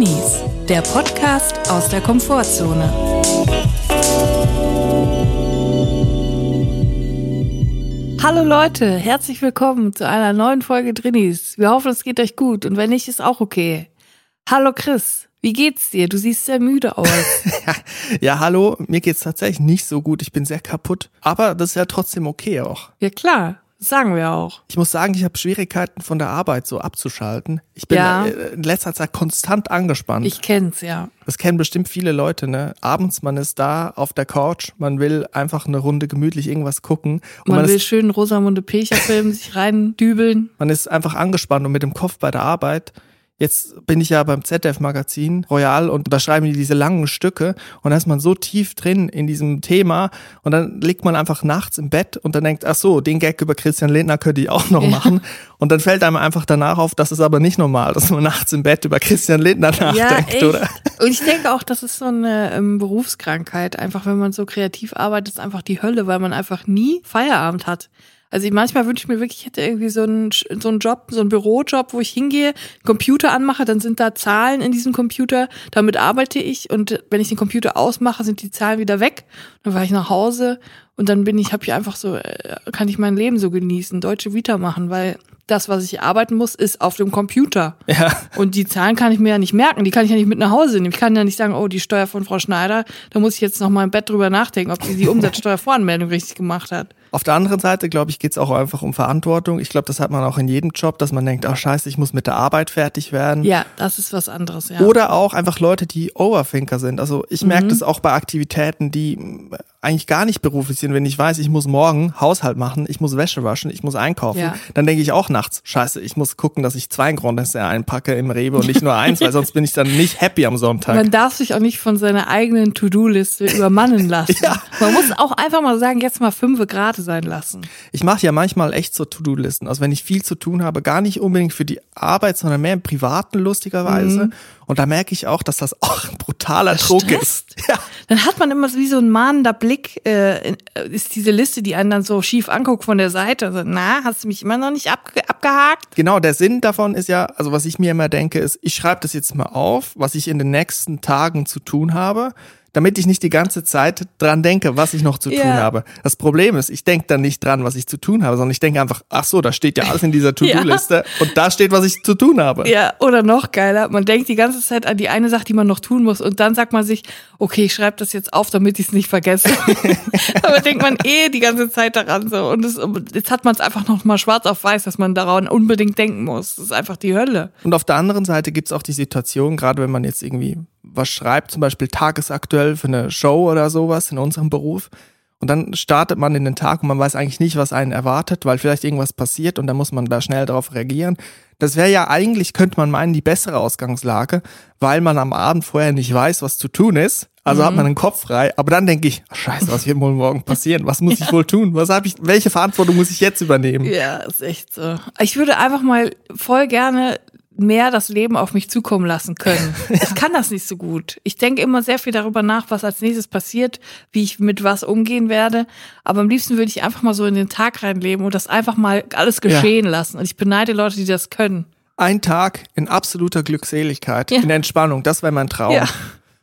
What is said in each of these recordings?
Drinis, der Podcast aus der Komfortzone. Hallo Leute, herzlich willkommen zu einer neuen Folge Drinis. Wir hoffen, es geht euch gut und wenn nicht, ist auch okay. Hallo Chris, wie geht's dir? Du siehst sehr müde aus. ja, hallo, mir geht's tatsächlich nicht so gut. Ich bin sehr kaputt, aber das ist ja trotzdem okay auch. Ja klar, das sagen wir auch. Ich muss sagen, ich habe Schwierigkeiten von der Arbeit so abzuschalten. Ich bin Ja. äh, in letzter Zeit konstant angespannt. Ich kenn's, ja. das kennen bestimmt viele Leute, ne? Abends, man ist da auf der Couch, man will einfach eine Runde gemütlich irgendwas gucken und Man, man, will ist, schön Rosamunde Pilcher-Film sich reindübeln. man ist einfach angespannt und mit dem Kopf bei der Arbeit. Jetzt bin ich ja beim ZDF-Magazin Royal und da schreiben die diese langen Stücke und da ist man so tief drin in diesem Thema und dann liegt man einfach nachts im Bett und dann denkt, ach so, den Gag über Christian Lindner könnte ich auch noch machen und dann fällt einem einfach danach auf, das ist aber nicht normal, dass man nachts im Bett über Christian Lindner Ja, nachdenkt, echt. oder? Und ich denke auch, das ist so eine ähm, Berufskrankheit. Einfach, wenn man so kreativ arbeitet, ist einfach die Hölle, weil man einfach nie Feierabend hat. Also ich, manchmal wünsche ich mir wirklich, ich hätte irgendwie so einen, so einen Job, so einen Bürojob, wo ich hingehe, Computer anmache, dann sind da Zahlen in diesem Computer, damit arbeite ich und wenn ich den Computer ausmache, sind die Zahlen wieder weg. Dann fahre ich nach Hause und dann bin ich, habe ich einfach so, äh, kann ich mein Leben so genießen, deutsche Vita machen, weil das, was ich arbeiten muss, ist auf dem Computer. Ja. Und die Zahlen kann ich mir ja nicht merken, die kann ich ja nicht mit nach Hause nehmen. Ich kann ja nicht sagen, oh, die Steuer von Frau Schneider, da muss ich jetzt noch mal im Bett drüber nachdenken, ob sie die Umsatzsteuervoranmeldung richtig gemacht hat. Auf der anderen Seite, glaube ich, geht es auch einfach um Verantwortung. Ich glaube, das hat man auch in jedem Job, dass man denkt, ach scheiße, ich muss mit der Arbeit fertig werden. Ja, das ist was anderes, ja. Oder auch einfach Leute, die Overthinker sind. Also ich merke Mhm. das auch bei Aktivitäten, die mh, eigentlich gar nicht beruflich sind. Wenn ich weiß, ich muss morgen Haushalt machen, ich muss Wäsche waschen, ich muss einkaufen, Ja. dann denke ich auch nachts, scheiße, ich muss gucken, dass ich zwei Grundnisse einpacke im Rewe und nicht nur eins, weil sonst bin ich dann nicht happy am Sonntag. Man darf sich auch nicht von seiner eigenen To-Do-Liste übermannen lassen. Ja. Man muss auch einfach mal sagen, jetzt mal fünf Grad sein lassen. Ich mache ja manchmal echt so To-Do-Listen. Also wenn ich viel zu tun habe, gar nicht unbedingt für die Arbeit, sondern mehr im Privaten lustigerweise. Mhm. Und da merke ich auch, dass das auch ein brutaler Druck stresst. ist. Ja. Dann hat man immer so wie so ein mahnender Blick, äh, äh, ist diese Liste, die einen dann so schief anguckt von der Seite. Also, na, hast du mich immer noch nicht abge abgehakt? Genau, der Sinn davon ist ja, also was ich mir immer denke, ist, ich schreibe das jetzt mal auf, was ich in den nächsten Tagen zu tun habe, damit ich nicht die ganze Zeit dran denke, was ich noch zu Ja. tun habe. Das Problem ist, ich denke dann nicht dran, was ich zu tun habe, sondern ich denke einfach, ach so, da steht ja alles in dieser To-Do-Liste und da steht, was ich zu tun habe. Ja, oder noch geiler, man denkt die ganze Zeit an die eine Sache, die man noch tun muss und dann sagt man sich, okay, ich schreibe das jetzt auf, damit ich es nicht vergesse. Aber denkt man eh die ganze Zeit daran so und es, jetzt hat man es einfach noch mal schwarz auf weiß, dass man daran unbedingt denken muss. Das ist einfach die Hölle. Und auf der anderen Seite gibt's auch die Situation, gerade wenn man jetzt irgendwie was schreibt, zum Beispiel tagesaktuell für eine Show oder sowas in unserem Beruf. Und dann startet man in den Tag und man weiß eigentlich nicht, was einen erwartet, weil vielleicht irgendwas passiert und dann muss man da schnell darauf reagieren. Das wäre ja eigentlich, könnte man meinen, die bessere Ausgangslage, weil man am Abend vorher nicht weiß, was zu tun ist. Also hat man den Kopf frei. Aber dann denke ich, ach, scheiße, was wird wohl morgen passieren? Was muss ich wohl tun? Was habe ich, welche Verantwortung muss ich jetzt übernehmen? Ja, ist echt so. Ich würde einfach mal voll gerne mehr das Leben auf mich zukommen lassen können. Ich kann das nicht so gut. Ich denke immer sehr viel darüber nach, was als nächstes passiert, wie ich mit was umgehen werde. Aber am liebsten würde ich einfach mal so in den Tag reinleben und das einfach mal alles geschehen lassen. Und ich beneide Leute, die das können. Ein Tag in absoluter Glückseligkeit, Ja. in Entspannung, das wäre mein Traum. Ja.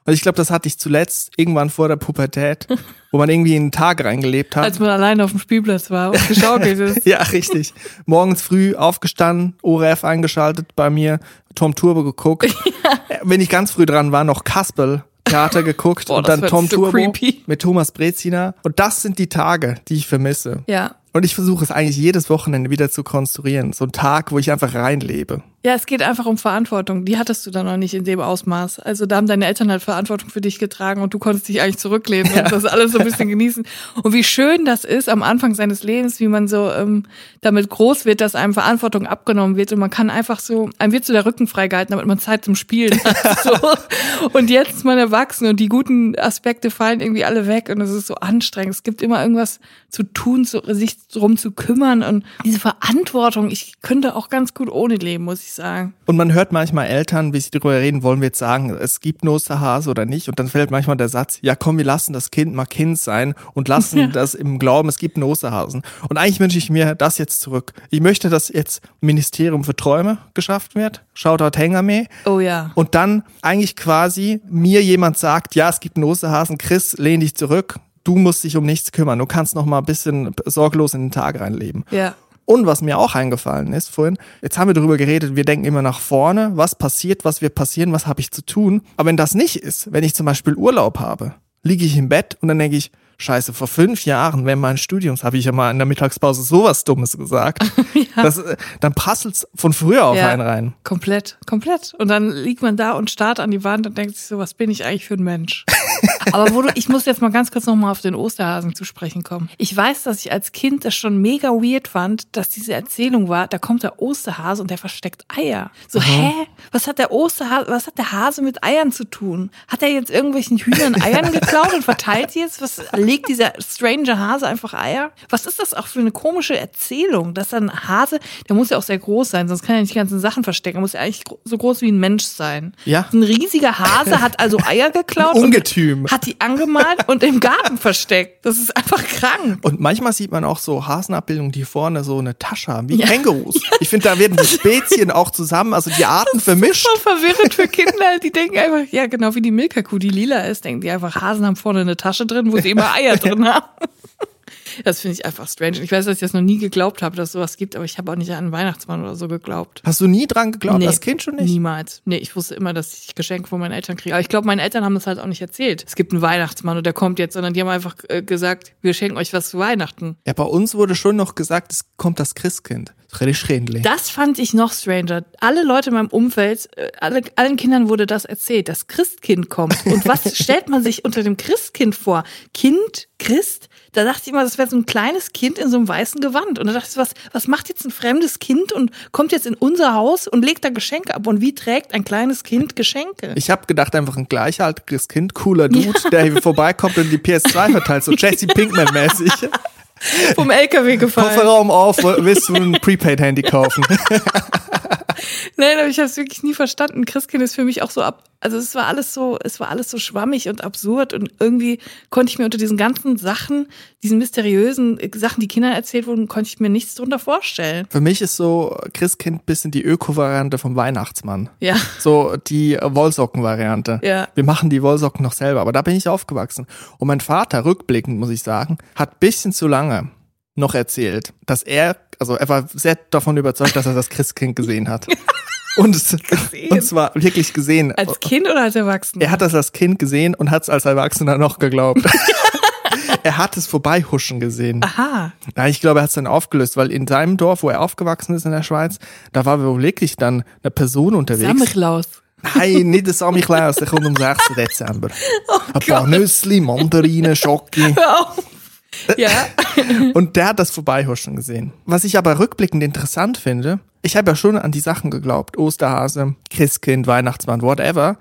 Und ich glaube, das hatte ich zuletzt irgendwann vor der Pubertät, wo man irgendwie in den Tag reingelebt hat. Als man alleine auf dem Spielplatz war und geschaukelt ist. ja, richtig. Morgens früh aufgestanden, ORF eingeschaltet bei mir, Tom Turbo geguckt. Äh, Wenn ich ganz früh dran war, noch Kasperl Theater geguckt Boah, und dann Tom so Turbo creepy. mit Thomas Brezina. Und das sind die Tage, die ich vermisse. Ja. Und ich versuche es eigentlich jedes Wochenende wieder zu konstruieren. So ein Tag, wo ich einfach reinlebe. Ja, es geht einfach um Verantwortung. Die hattest du dann noch nicht in dem Ausmaß. Also da haben deine Eltern halt Verantwortung für dich getragen und du konntest dich eigentlich zurücklehnen und das alles so ein bisschen genießen. Und wie schön das ist am Anfang seines Lebens, wie man so ähm, damit groß wird, dass einem Verantwortung abgenommen wird und man kann einfach so, einem wird so der Rücken freigehalten, damit man Zeit zum Spielen hat. So. Und jetzt ist man erwachsen und die guten Aspekte fallen irgendwie alle weg und es ist so anstrengend. Es gibt immer irgendwas zu tun, so, sich drum zu kümmern und diese Verantwortung, ich könnte auch ganz gut ohne leben, muss ich sagen. Und man hört manchmal Eltern, wie sie darüber reden, wollen wir jetzt sagen, es gibt einen Osterhase oder nicht? Und dann fällt manchmal der Satz, ja komm, wir lassen das Kind mal Kind sein und lassen ja. das im Glauben, es gibt einen Osterhasen. Und eigentlich wünsche ich mir das jetzt zurück. Ich möchte, dass jetzt Ministerium für Träume geschafft wird. Shoutout Hengame. Oh ja. Und dann eigentlich quasi mir jemand sagt, ja, es gibt einen Osterhasen, Chris, lehn dich zurück, du musst dich um nichts kümmern. Du kannst noch mal ein bisschen sorglos in den Tag reinleben. Ja. Und was mir auch eingefallen ist vorhin, jetzt haben wir darüber geredet, wir denken immer nach vorne, was passiert, was wird passieren, was habe ich zu tun. Aber wenn das nicht ist, wenn ich zum Beispiel Urlaub habe, liege ich im Bett und dann denke ich, Scheiße, vor fünf Jahren, während meines Studiums, habe ich ja mal in der Mittagspause sowas Dummes gesagt. ja. das, äh, dann prasselt's von früher auf ja, einen rein. Komplett, komplett. Und dann liegt man da und starrt an die Wand und denkt sich so, was bin ich eigentlich für ein Mensch? Aber wo du, ich muss jetzt mal ganz kurz nochmal auf den Osterhasen zu sprechen kommen. Ich weiß, dass ich als Kind das schon mega weird fand, dass diese Erzählung war, da kommt der Osterhase und der versteckt Eier. So, mhm. hä? Was hat der Osterhase, was hat der Hase mit Eiern zu tun? Hat er jetzt irgendwelchen Hühnern Eiern geklaut und verteilt jetzt? Was legt dieser strange Hase einfach Eier? Was ist das auch für eine komische Erzählung, dass dann ein Hase, der muss ja auch sehr groß sein, sonst kann er nicht die ganzen Sachen verstecken, er muss ja eigentlich so groß wie ein Mensch sein. Ja. Ein riesiger Hase hat also Eier geklaut. Ein Ungetüm. Hat die angemalt und im Garten versteckt. Das ist einfach krank. Und manchmal sieht man auch so Hasenabbildungen, die vorne so eine Tasche haben, wie ja. Kängurus. Ja. Ich finde, da werden die Spezien auch zusammen, also die Arten vermischt. Das ist so verwirrend für Kinder. Die denken einfach, ja, genau wie die Milka-Kuh, die lila ist, denken die einfach, Hasen haben vorne eine Tasche drin, wo sie immer Eier drin haben. Das finde ich einfach strange. Ich weiß, dass ich das noch nie geglaubt habe, dass es sowas gibt, aber ich habe auch nicht an einen Weihnachtsmann oder so geglaubt. Hast du nie dran geglaubt, nee, als Kind schon nicht? Niemals. Nee, ich wusste immer, dass ich Geschenke von meinen Eltern kriege. Aber ich glaube, meine Eltern haben das halt auch nicht erzählt. Es gibt einen Weihnachtsmann und der kommt jetzt, sondern die haben einfach äh, gesagt, wir schenken euch was zu Weihnachten. Ja, bei uns wurde schon noch gesagt, es kommt das Christkind. Das fand ich noch stranger. Alle Leute in meinem Umfeld, äh, alle, allen Kindern wurde das erzählt, das Christkind kommt. Und was stellt man sich unter dem Christkind vor? Kind, Christ? Da dachte ich immer, das wäre so ein kleines Kind in so einem weißen Gewand. Und da dachte ich, was, was macht jetzt ein fremdes Kind und kommt jetzt in unser Haus und legt da Geschenke ab? Und wie trägt ein kleines Kind Geschenke? Ich habe gedacht, einfach ein gleichaltriges Kind, cooler Dude, ja. der hier vorbeikommt und die PS2 verteilt, so Jesse Pinkman-mäßig. Vom LKW gefallen. Kofferraum auf, willst du ein Prepaid-Handy kaufen? Nein, aber ich habe es wirklich nie verstanden. Christkind ist für mich auch so ab. Also es war alles so, es war alles so schwammig und absurd und irgendwie konnte ich mir unter diesen ganzen Sachen, diesen mysteriösen Sachen, die Kindern erzählt wurden, konnte ich mir nichts drunter vorstellen. Für mich ist so Christkind bisschen die Öko-Variante vom Weihnachtsmann. Ja. So die Wollsocken-Variante. Ja. Wir machen die Wollsocken noch selber, aber da bin ich aufgewachsen. Und mein Vater, rückblickend muss ich sagen, hat bisschen zu lange noch erzählt, dass er, also er war sehr davon überzeugt, dass er das Christkind gesehen hat. Und, und zwar wirklich gesehen. Als Kind oder als Erwachsener? Er hat das als Kind gesehen und hat es als Erwachsener noch geglaubt. er hat es vorbeihuschen gesehen. Aha. Ja, ich glaube, er hat es dann aufgelöst, weil in seinem Dorf, wo er aufgewachsen ist in der Schweiz, da war wirklich dann eine Person unterwegs. Samichlaus. Nein, nicht der Samichlaus, der kommt am 6. Dezember. Oh Ein paar Nüssli, Mandarinen, Schocke. Ja. und der hat das Vorbeihuschen gesehen. Was ich aber rückblickend interessant finde, ich habe ja schon an die Sachen geglaubt. Osterhase, Christkind, Weihnachtsmann, whatever.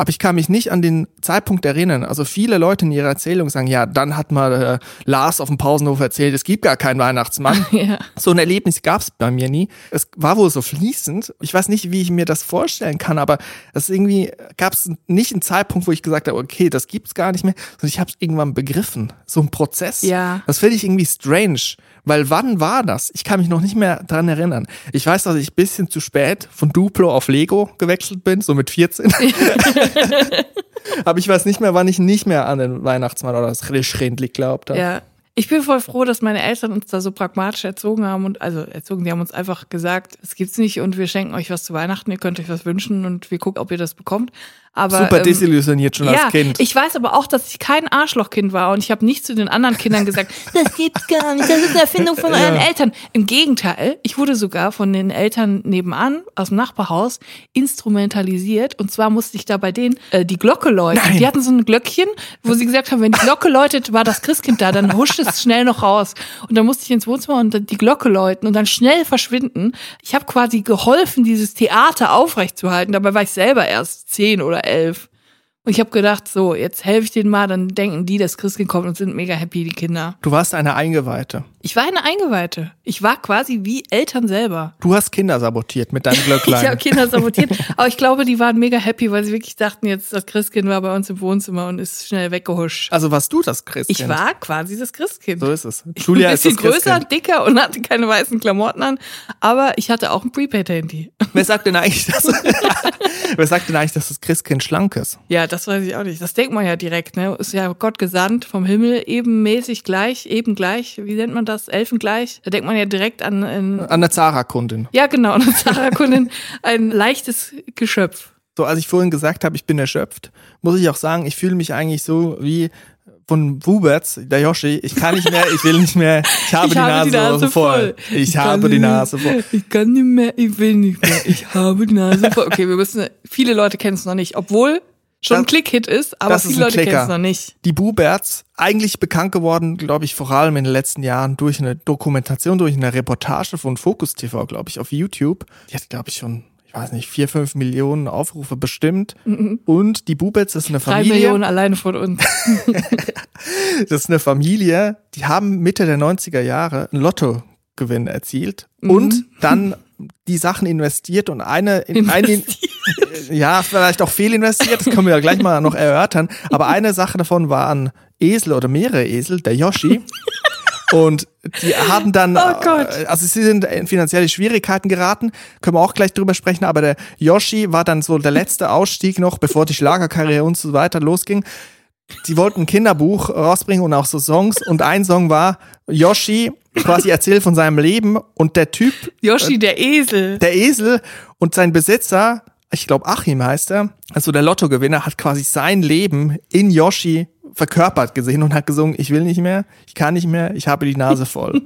Aber ich kann mich nicht an den Zeitpunkt erinnern. Also viele Leute in ihrer Erzählung sagen, ja, dann hat mal äh, Lars auf dem Pausenhof erzählt, es gibt gar keinen Weihnachtsmann. ja. So ein Erlebnis gab es bei mir nie. Es war wohl so fließend. Ich weiß nicht, wie ich mir das vorstellen kann, aber es irgendwie gab es nicht einen Zeitpunkt, wo ich gesagt habe, okay, das gibt's gar nicht mehr, sondern ich habe es irgendwann begriffen. So ein Prozess. Ja. Das finde ich irgendwie strange. Weil wann war das? Ich kann mich noch nicht mehr dran erinnern. Ich weiß, dass ich bisschen zu spät von Duplo auf Lego gewechselt bin, so mit 14. Aber ich weiß nicht mehr, wann ich nicht mehr an den Weihnachtsmann oder das Schrindli glaubt habe. Ja. Ich bin voll froh, dass meine Eltern uns da so pragmatisch erzogen haben und also erzogen, die haben uns einfach gesagt, es gibt's nicht und wir schenken euch was zu Weihnachten, ihr könnt euch was wünschen und wir gucken, ob ihr das bekommt. Aber, Super ähm, desillusioniert schon ja, als Kind. Ich weiß aber auch, dass ich kein Arschlochkind war und ich habe nicht zu den anderen Kindern gesagt, das gibt's gar nicht, das ist eine Erfindung von euren ja. Eltern. Im Gegenteil, ich wurde sogar von den Eltern nebenan aus dem Nachbarhaus instrumentalisiert und zwar musste ich da bei denen äh, die Glocke läuten. Nein. Die hatten so ein Glöckchen, wo sie gesagt haben, wenn die Glocke läutet, war das Christkind da, dann huscht es schnell noch raus. Und dann musste ich ins Wohnzimmer und die Glocke läuten und dann schnell verschwinden. Ich habe quasi geholfen, dieses Theater aufrechtzuerhalten. Dabei war ich selber erst zehn oder elf. Und ich habe gedacht, so, jetzt helfe ich denen mal, dann denken die, dass Christkind kommt und sind mega happy, die Kinder. Du warst eine Eingeweihte. Ich war eine Eingeweihte. Ich war quasi wie Eltern selber. Du hast Kinder sabotiert mit deinem Ich Glöcklein. habe Kinder sabotiert, aber ich glaube, die waren mega happy, weil sie wirklich dachten, jetzt das Christkind war bei uns im Wohnzimmer und ist schnell weggehuscht. also warst du das Christkind? Ich war quasi das Christkind. So ist es. Ich Julia war ein ist das bisschen größer, Christkind. dicker und hatte keine weißen Klamotten an, aber ich hatte auch ein Prepaid-Handy. Wer sagt denn eigentlich, dass, wer sagt denn eigentlich, dass das Christkind schlank ist? Ja, das weiß ich auch nicht. Das denkt man ja direkt, ne? Ist ja Gott gesandt vom Himmel, ebenmäßig gleich, eben gleich. Wie nennt man das? Elfengleich? Da denkt man ja direkt an, an An der Zara-Kundin. ja genau, eine Zara-Kundin, ein leichtes Geschöpf. So, als ich vorhin gesagt habe, ich bin erschöpft, muss ich auch sagen, ich fühle mich eigentlich so wie von Wuberts, der Yoshi, ich kann nicht mehr, ich will nicht mehr, ich habe, die, Nase voll. Ich, habe kann die Nase voll. Ich kann nicht mehr, ich will nicht mehr, ich habe die Nase voll. Okay, wir müssen, viele Leute kennen es noch nicht, obwohl schon ein Das- Klick-Hit ist, aber ist viele ein Leute kennen es noch nicht. Die Buberts, eigentlich bekannt geworden, glaube ich, vor allem in den letzten Jahren durch eine Dokumentation, durch eine Reportage von Focus TV, glaube ich, auf YouTube. Die hat, glaube ich, schon, ich weiß nicht, vier, fünf Millionen Aufrufe bestimmt. Und die Buberts ist eine Drei Familie. Millionen alleine von uns. Das ist eine Familie, die haben Mitte der 90er Jahre einen Lottogewinn erzielt und dann die Sachen investiert und eine, in, eine Investiert. ja, vielleicht auch fehlinvestiert, das können wir ja gleich mal noch erörtern, aber eine Sache davon war ein Esel oder mehrere Esel, der Yoshi. Und die hatten dann, Oh Gott. äh, also sie sind in finanzielle Schwierigkeiten geraten, können wir auch gleich drüber sprechen, aber der Yoshi war dann so der letzte Ausstieg noch, bevor die Schlagerkarriere und so weiter losging. Sie wollten ein Kinderbuch rausbringen und auch so Songs. Und ein Song war Yoshi quasi erzählt von seinem Leben. Und der Typ, Yoshi, der Esel. der Esel. Und sein Besitzer, ich glaube Achim heißt er, also der Lottogewinner, hat quasi sein Leben in Yoshi verkörpert gesehen und hat gesungen, ich will nicht mehr, ich kann nicht mehr, ich habe die Nase voll.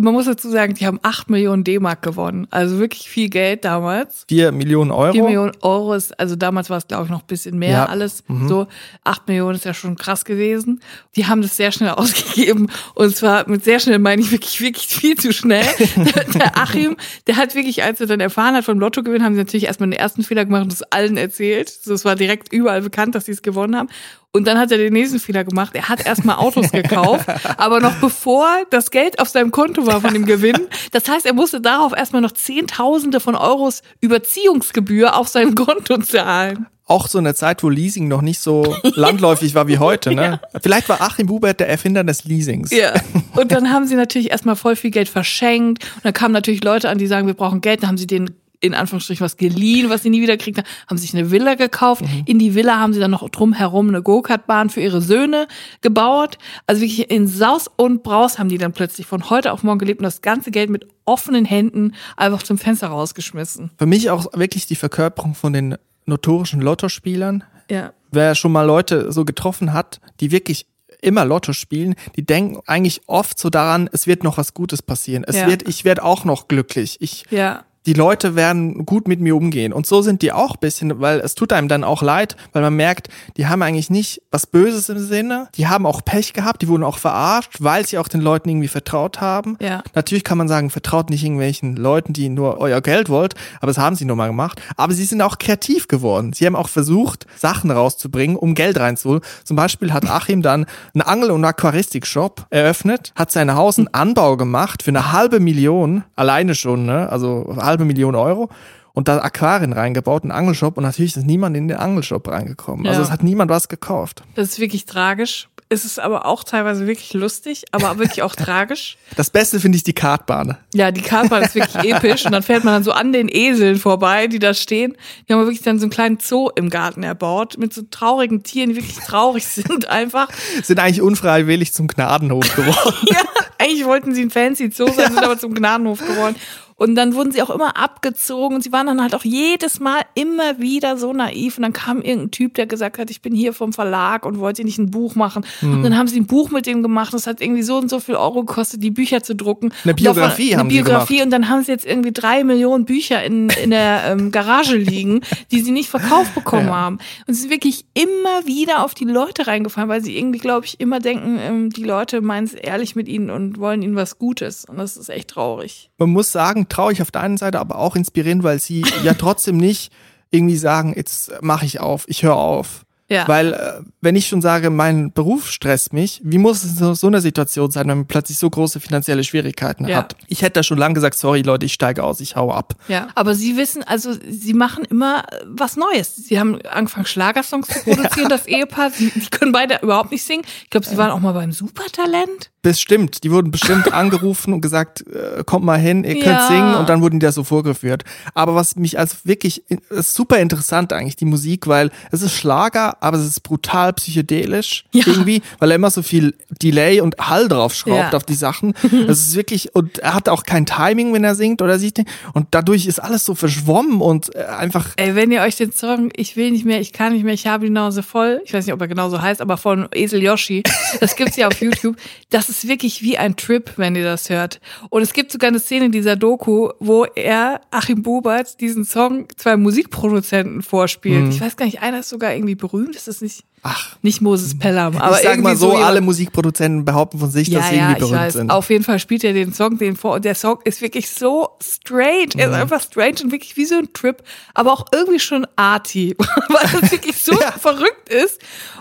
Man muss dazu sagen, die haben 8 Millionen D-Mark gewonnen. Also wirklich viel Geld damals. Vier Millionen Euro. 4 Millionen Euro ist, also damals war es, glaube ich, noch ein bisschen mehr Ja. alles. So, 8 Millionen ist ja schon krass gewesen. Die haben das sehr schnell ausgegeben. Und zwar mit sehr schnell meine ich wirklich, wirklich viel zu schnell. der, der Achim, der hat wirklich, als er dann erfahren hat vom Lottogewinn, haben sie natürlich erstmal den ersten Fehler gemacht und das allen erzählt. So, es war direkt überall bekannt, dass sie es gewonnen haben. Und dann hat er den nächsten Fehler gemacht. Er hat erstmal Autos gekauft, aber noch bevor das Geld auf seinem Konto war von dem Gewinn. Das heißt, er musste darauf erstmal noch Zehntausende von Euros Überziehungsgebühr auf sein Konto zahlen. Auch so eine Zeit, wo Leasing noch nicht so landläufig war wie heute. Ne? Vielleicht war Achim Bubert der Erfinder des Leasings. Ja. Und dann haben sie natürlich erstmal voll viel Geld verschenkt. Und dann kamen natürlich Leute an, die sagen, wir brauchen Geld. Dann haben sie denen in Anführungsstrichen was geliehen, was sie nie wieder kriegt haben, haben sich eine Villa gekauft. In die Villa haben sie dann noch drumherum eine Go-Kart-Bahn für ihre Söhne gebaut. Also wirklich in Saus und Braus haben die dann plötzlich von heute auf morgen gelebt und das ganze Geld mit offenen Händen einfach zum Fenster rausgeschmissen. Für mich auch wirklich die Verkörperung von den notorischen Lottospielern. Ja. Wer schon mal Leute so getroffen hat, die wirklich immer Lotto spielen, die denken eigentlich oft so daran, es wird noch was Gutes passieren. Es Ja. wird, ich werde auch noch glücklich. Ich, Ja. Die Leute werden gut mit mir umgehen. Und so sind die auch ein bisschen, weil es tut einem dann auch leid, weil man merkt, die haben eigentlich nicht was Böses im Sinne. Die haben auch Pech gehabt, die wurden auch verarscht, weil sie auch den Leuten irgendwie vertraut haben. Ja. Natürlich kann man sagen, vertraut nicht irgendwelchen Leuten, die nur euer Geld wollt, aber das haben sie nun mal gemacht. Aber sie sind auch kreativ geworden. Sie haben auch versucht, Sachen rauszubringen, um Geld reinzuholen. Zum Beispiel hat Achim dann einen Angel- und Aquaristik-Shop eröffnet, hat sein Haus einen Anbau gemacht für eine halbe Million, alleine schon, ne? Also halbe Million Euro. Und da Aquarien reingebaut, einen Angelshop und natürlich ist niemand in den Angelshop reingekommen. Also Ja. es hat niemand was gekauft. Das ist wirklich tragisch. Es ist aber auch teilweise wirklich lustig, aber wirklich auch tragisch. Das Beste finde ich die Kartbahn. Ja, die Kartbahn ist wirklich episch und dann fährt man dann so an den Eseln vorbei, die da stehen. Die haben wirklich dann so einen kleinen Zoo im Garten erbaut mit so traurigen Tieren, die wirklich traurig sind einfach. Sind eigentlich unfreiwillig zum Gnadenhof geworden. Ja, eigentlich wollten sie ein fancy Zoo sein, sind aber zum Gnadenhof geworden. Und dann wurden sie auch immer abgezogen und sie waren dann halt auch jedes Mal immer wieder so naiv. Und dann kam irgendein Typ, der gesagt hat, ich bin hier vom Verlag und wollte nicht ein Buch machen. Und dann haben sie ein Buch mit dem gemacht. Das hat irgendwie so und so viel Euro gekostet, die Bücher zu drucken. Eine Und davon- Biografie eine haben sie Biografie gemacht. und dann haben sie jetzt irgendwie drei Millionen Bücher in, in der ähm, Garage liegen, die sie nicht verkauft bekommen Ja. haben. Und sie sind wirklich immer wieder auf die Leute reingefallen, weil sie irgendwie, glaube ich, immer denken, ähm, die Leute meinen es ehrlich mit ihnen und wollen ihnen was Gutes. Und das ist echt traurig. man muss sagen, traurig auf der einen Seite, aber auch inspirierend, weil sie ja trotzdem nicht irgendwie sagen, jetzt mache ich auf, ich höre auf. Ja. Weil, äh, wenn ich schon sage, mein Beruf stresst mich, wie muss es in so einer Situation sein, wenn man plötzlich so große finanzielle Schwierigkeiten Ja. hat? Ich hätte da schon lange gesagt, sorry Leute, ich steige aus, ich hau ab. Ja, aber sie wissen, also sie machen immer äh, was Neues. Sie haben angefangen, Schlagersongs zu produzieren, das Ehepaar. Sie, die können beide überhaupt nicht singen. Ich glaube, sie waren auch mal beim Supertalent. Bestimmt, die wurden bestimmt angerufen und gesagt, äh, kommt mal hin, ihr könnt Ja. singen und dann wurden die da so vorgeführt. Aber was mich also wirklich, ist super interessant eigentlich, die Musik, weil es ist Schlager, aber es ist brutal psychedelisch Ja. irgendwie, weil er immer so viel Delay und Hall draufschraubt Ja. auf die Sachen. Es ist wirklich, und er hat auch kein Timing, wenn er singt oder sieht. Und dadurch ist alles so verschwommen und äh, einfach Ey, wenn ihr euch den Song Ich will nicht mehr, ich kann nicht mehr, ich habe die Nase voll, ich weiß nicht, ob er genauso heißt, aber von Esel Yoshi, das gibt's ja auf YouTube, das ist wirklich wie ein Trip, wenn ihr das hört. Und es gibt sogar eine Szene in dieser Doku, wo er, Achim Bubert, diesen Song zwei Musikproduzenten vorspielt. Ich weiß gar nicht, einer ist sogar irgendwie berühmt, ist das nicht, Ach. nicht Moses Pelham, aber ich sag irgendwie mal so, jemand- alle Musikproduzenten behaupten von sich, dass sie irgendwie ich berühmt sind. Auf jeden Fall spielt er den Song den vor und der Song ist wirklich so strange. Er ist Mhm. einfach strange und wirklich wie so ein Trip, aber auch irgendwie schon arty, weil es wirklich so Ja. verrückt ist.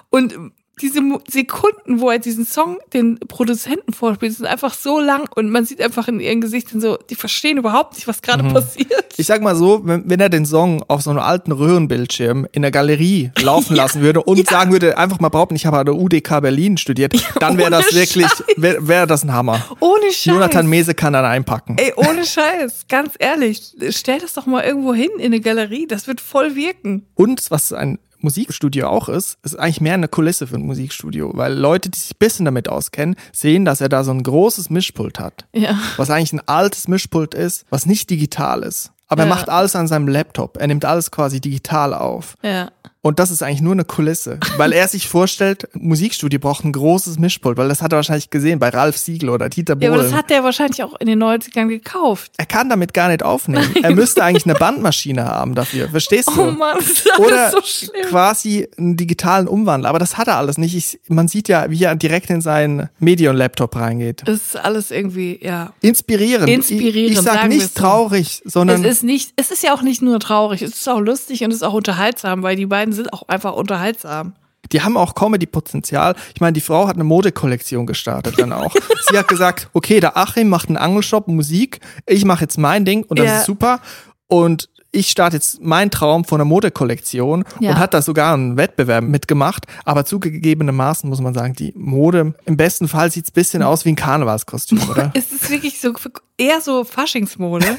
Und diese Sekunden, wo er diesen Song den Produzenten vorspielt, sind einfach so lang und man sieht einfach in ihren Gesichtern so, die verstehen überhaupt nicht, was gerade passiert. Mhm. Ich sag mal so, wenn, wenn er den Song auf so einem alten Röhrenbildschirm in der Galerie laufen lassen würde und sagen würde, einfach mal behaupten, ich habe an der UDK Berlin studiert, dann wäre das wirklich, wäre wär das ein Hammer. Ohne Scheiß. Jonathan Mese kann dann einpacken. Ey, ohne Scheiß, ganz ehrlich, stell das doch mal irgendwo hin in eine Galerie, das wird voll wirken. Und was ein Musikstudio auch ist, ist eigentlich mehr eine Kulisse für ein Musikstudio, weil Leute, die sich ein bisschen damit auskennen, sehen, dass er da so ein großes Mischpult hat. Ja. Was eigentlich ein altes Mischpult ist, was nicht digital ist. Aber er Ja. macht alles an seinem Laptop. Er nimmt alles quasi digital auf. Ja. Und das ist eigentlich nur eine Kulisse, weil er sich vorstellt, Musikstudio braucht ein großes Mischpult, weil das hat er wahrscheinlich gesehen bei Ralf Siegel oder Dieter Ja, aber Bohlen. das hat der wahrscheinlich auch in den 90ern gekauft. er kann damit gar nicht aufnehmen. Er müsste eigentlich eine Bandmaschine haben dafür. Verstehst du? Oh Mann, das ist Oder so schlimm. quasi einen digitalen Umwandler. Aber das hat er alles nicht. Ich, man sieht ja, wie er direkt in seinen Medion-Laptop reingeht. Das ist alles irgendwie, ja. Inspirierend. Inspirierend, Ich, ich sag nicht traurig, sondern Es ist nicht, es ist ja auch nicht nur traurig, es ist auch lustig und es ist auch unterhaltsam, weil die beiden sind auch einfach unterhaltsam. Die haben auch Comedy-Potenzial. Ich meine, die Frau hat eine Modekollektion gestartet dann auch. Sie hat gesagt, okay, der Achim macht einen Angelshop, Musik, ich mache jetzt mein Ding und das Ja. ist super. Und ich starte jetzt meinen Traum von einer Modekollektion Ja. und hat da sogar einen Wettbewerb mitgemacht. Aber zugegebenermaßen muss man sagen, die Mode, im besten Fall sieht's bisschen aus wie ein Karnevalskostüm, oder? Es ist wirklich so eher so Faschingsmode,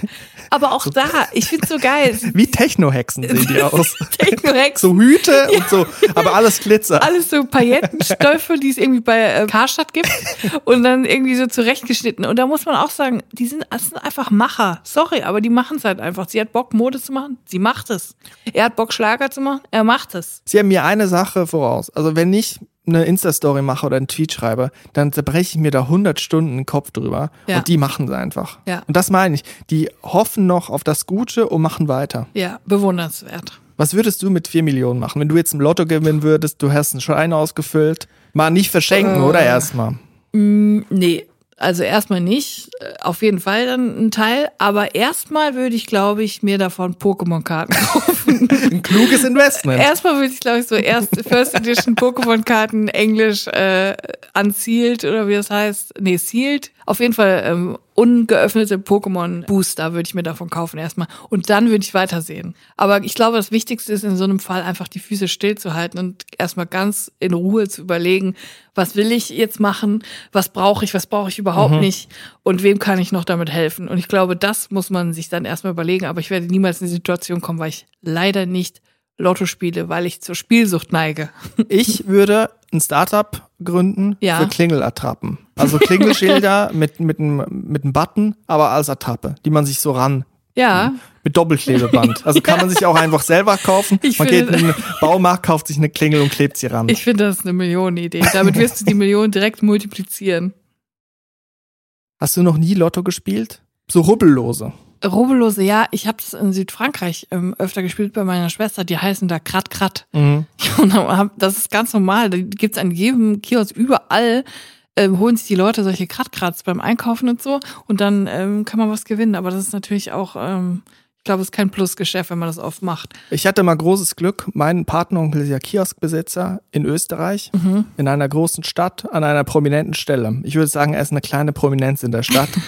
aber auch da, ich find's so geil. Wie Techno-Hexen sehen die aus. Techno-Hex, So Hüte und so, aber alles Glitzer. alles so Paillettenstöpfe, die es irgendwie bei äh, Karstadt gibt und dann irgendwie so zurechtgeschnitten. Und da muss man auch sagen, die sind, das sind einfach Macher. Sorry, aber die machen es halt einfach. Sie hat Bock, Mode zu machen, sie macht es. Er hat Bock, Schlager zu machen, er macht es. Sie haben mir eine Sache voraus. Also wenn ich eine Insta-Story mache oder einen Tweet schreibe, dann zerbreche ich mir da 100 Stunden den Kopf drüber. Ja. Und die machen sie einfach. Ja. Und das meine ich. Die hoffen noch auf das Gute und machen weiter. Ja, bewundernswert. Was würdest du mit 4 Millionen machen? Wenn du jetzt im Lotto gewinnen würdest, du hast einen Schein ausgefüllt. Mal nicht verschenken, Äh. oder erstmal? Nee, also erstmal nicht. Äh, Auf jeden Fall dann ein Teil. Aber erstmal würde ich, glaube ich, mir davon Pokémon-Karten kaufen. Ein kluges Investment. erstmal würde ich, glaube ich, so erst First Edition Pokémon-Karten Englisch äh, unsealed oder wie das heißt. Nee, sealed. Auf jeden Fall ähm, ungeöffnete Pokémon-Booster würde ich mir davon kaufen erstmal. Und dann würde ich weitersehen. Aber ich glaube, das Wichtigste ist in so einem Fall einfach die Füße stillzuhalten und erstmal ganz in Ruhe zu überlegen, was will ich jetzt machen, was brauche ich, was brauche ich überhaupt nicht und wem kann ich noch damit helfen. Und ich glaube, das muss man sich dann erstmal überlegen. Aber ich werde niemals in die Situation kommen, weil ich leider nicht Lotto spiele, weil ich zur Spielsucht neige. Ich würde ein Startup gründen Ja. für Klingelattrappen. Also Klingelschilder mit, mit, einem, mit einem Button, aber als Attrappe, die man sich so ran Ja, mit Doppelklebeband. Also kann man sich auch einfach selber kaufen. Ich man geht in den Baumarkt, kauft sich eine Klingel und klebt sie ran. ich finde das eine Millionenidee. Damit wirst du die Million direkt multiplizieren. Hast du noch nie Lotto gespielt? So rubbellose. Rubbellose, ja, ich habe das in Südfrankreich ähm, öfter gespielt bei meiner Schwester. Die heißen da Krat Krat. Mhm. Das ist ganz normal. Da gibt's an jedem Kiosk überall. Ähm, holen sich die Leute solche Krat-Krats beim Einkaufen und so und dann ähm, kann man was gewinnen. Aber das ist natürlich auch, ähm, Ich glaube, es ist kein Plusgeschäft, wenn man das oft macht. Ich hatte mal großes Glück. Mein Patenonkel ist ja Kioskbesitzer in Österreich, Mhm. in einer großen Stadt, an einer prominenten Stelle. Ich würde sagen, er ist eine kleine Prominenz in der Stadt.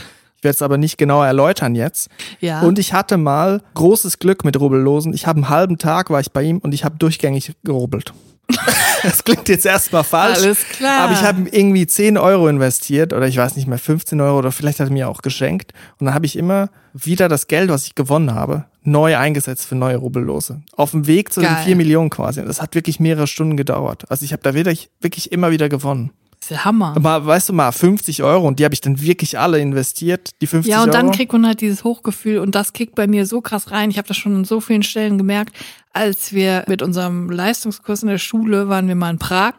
Ich werde es aber nicht genauer erläutern jetzt. Ja. Und ich hatte mal großes Glück mit Rubbellosen. Ich habe einen halben Tag war ich bei ihm und ich habe durchgängig gerubbelt. das klingt jetzt erstmal falsch. Alles klar. Aber ich habe irgendwie 10 Euro investiert oder ich weiß nicht mehr, 15 Euro oder vielleicht hat er mir auch geschenkt. Und dann habe ich immer wieder das Geld, was ich gewonnen habe, neu eingesetzt für neue Rubbellose. Auf dem Weg zu den Geil. 4 Millionen quasi. Und das hat wirklich mehrere Stunden gedauert. Also ich habe da wirklich, wirklich immer wieder gewonnen. Das ist der Hammer. Mal, weißt du mal, 50 Euro und die habe ich dann wirklich alle investiert, die 50 Ja, und dann Euro. kriegt man halt dieses Hochgefühl und das kickt bei mir so krass rein. Ich habe das schon an so vielen Stellen gemerkt, als wir mit unserem Leistungskurs in der Schule waren wir mal in Prag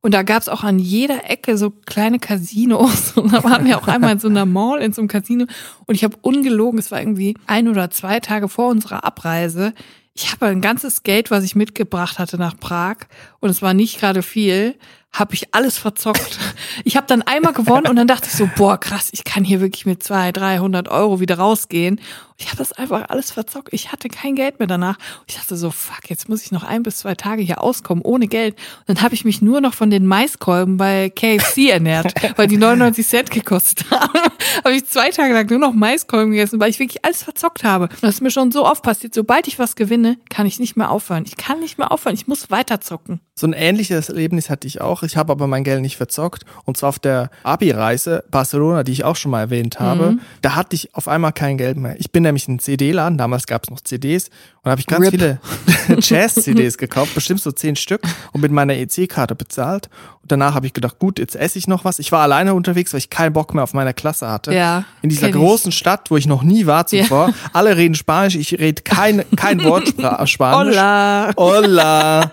und da gab's auch an jeder Ecke so kleine Casinos und da waren wir auch einmal in so einer Mall in so einem Casino und ich habe ungelogen, es war irgendwie ein oder zwei Tage vor unserer Abreise. Ich habe ein ganzes Geld, was ich mitgebracht hatte nach Prag und es war nicht gerade viel, habe ich alles verzockt. Ich habe dann einmal gewonnen und dann dachte ich so, boah, krass, ich kann hier wirklich mit zwei, 300 Euro wieder rausgehen. Ich habe das einfach alles verzockt. Ich hatte kein Geld mehr danach. Ich dachte so, fuck, jetzt muss ich noch ein bis zwei Tage hier auskommen ohne Geld. Und dann habe ich mich nur noch von den Maiskolben bei KFC ernährt, weil die 99 Cent gekostet haben. habe ich zwei Tage lang nur noch Maiskolben gegessen, weil ich wirklich alles verzockt habe. Und das ist mir schon so oft passiert. Sobald ich was gewinne, kann ich nicht mehr aufhören. Ich kann nicht mehr aufhören. Ich muss weiter zocken. So ein ähnliches Erlebnis hatte ich auch. Ich habe aber mein Geld nicht verzockt. Und zwar auf der Abi-Reise Barcelona, die ich auch schon mal erwähnt habe. Mhm. Da hatte ich auf einmal kein Geld mehr. Ich bin nämlich in einen CD-Laden, damals gab es noch CDs. Und da habe ich ganz Rip. viele Jazz-CDs gekauft, bestimmt so zehn Stück und mit meiner EC-Karte bezahlt. Und danach habe ich gedacht, gut, jetzt esse ich noch was. Ich war alleine unterwegs, weil ich keinen Bock mehr auf meine Klasse hatte. Ja, In dieser kenn ich. großen Stadt, wo ich noch nie war zuvor. Alle reden Spanisch, ich rede kein, kein Wort Spanisch. Hola, Hola.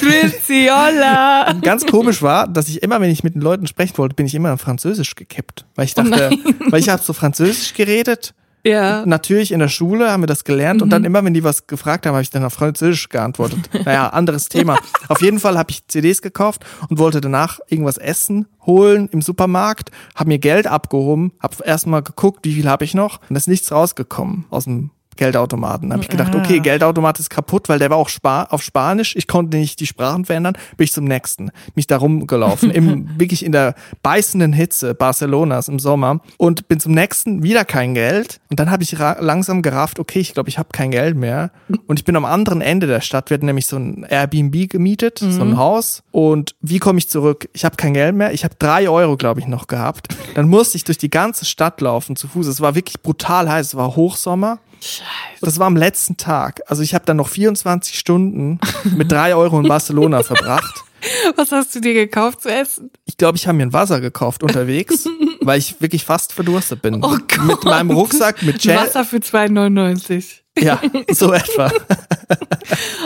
Grüezi, hola. Ganz komisch war, dass ich immer, wenn ich mit den Leuten sprechen wollte, bin ich immer in Französisch gekippt. Weil ich Oh dachte, weil ich habe so Französisch geredet. Ja. Natürlich in der Schule haben wir das gelernt und dann immer, wenn die was gefragt haben, habe ich dann auf Französisch geantwortet. Naja, anderes Thema. Auf jeden Fall habe ich CDs gekauft und wollte danach irgendwas essen, holen im Supermarkt, habe mir Geld abgehoben, habe erstmal geguckt, wie viel habe ich noch und es ist nichts rausgekommen aus dem Geldautomaten. Da habe ich gedacht, Ah. okay, Geldautomat ist kaputt, weil der war auch Spa auf Spanisch. Ich konnte nicht die Sprachen verändern. Bin ich zum nächsten. Mich da rumgelaufen. Im, wirklich in der beißenden Hitze Barcelonas im Sommer. Und bin zum nächsten, wieder kein Geld. Und dann habe ich langsam gerafft, okay, ich glaube, ich habe kein Geld mehr. Und ich bin am anderen Ende der Stadt. Wir hatten nämlich so ein Airbnb gemietet, so ein Haus. Und wie komme ich zurück? Ich habe kein Geld mehr. Ich habe drei Euro, glaube ich, noch gehabt. Dann musste ich durch die ganze Stadt laufen zu Fuß. Es war wirklich brutal heiß. Es war Hochsommer. Das war am letzten Tag. Also ich habe dann noch 24 Stunden mit drei Euro in Barcelona verbracht. Was hast du dir gekauft zu essen? Ich glaube, ich habe mir ein Wasser gekauft unterwegs, weil ich wirklich fast verdurstet bin. Oh Gott. Mit meinem Rucksack, mit Gel. Wasser für 2,99. Ja, so etwa.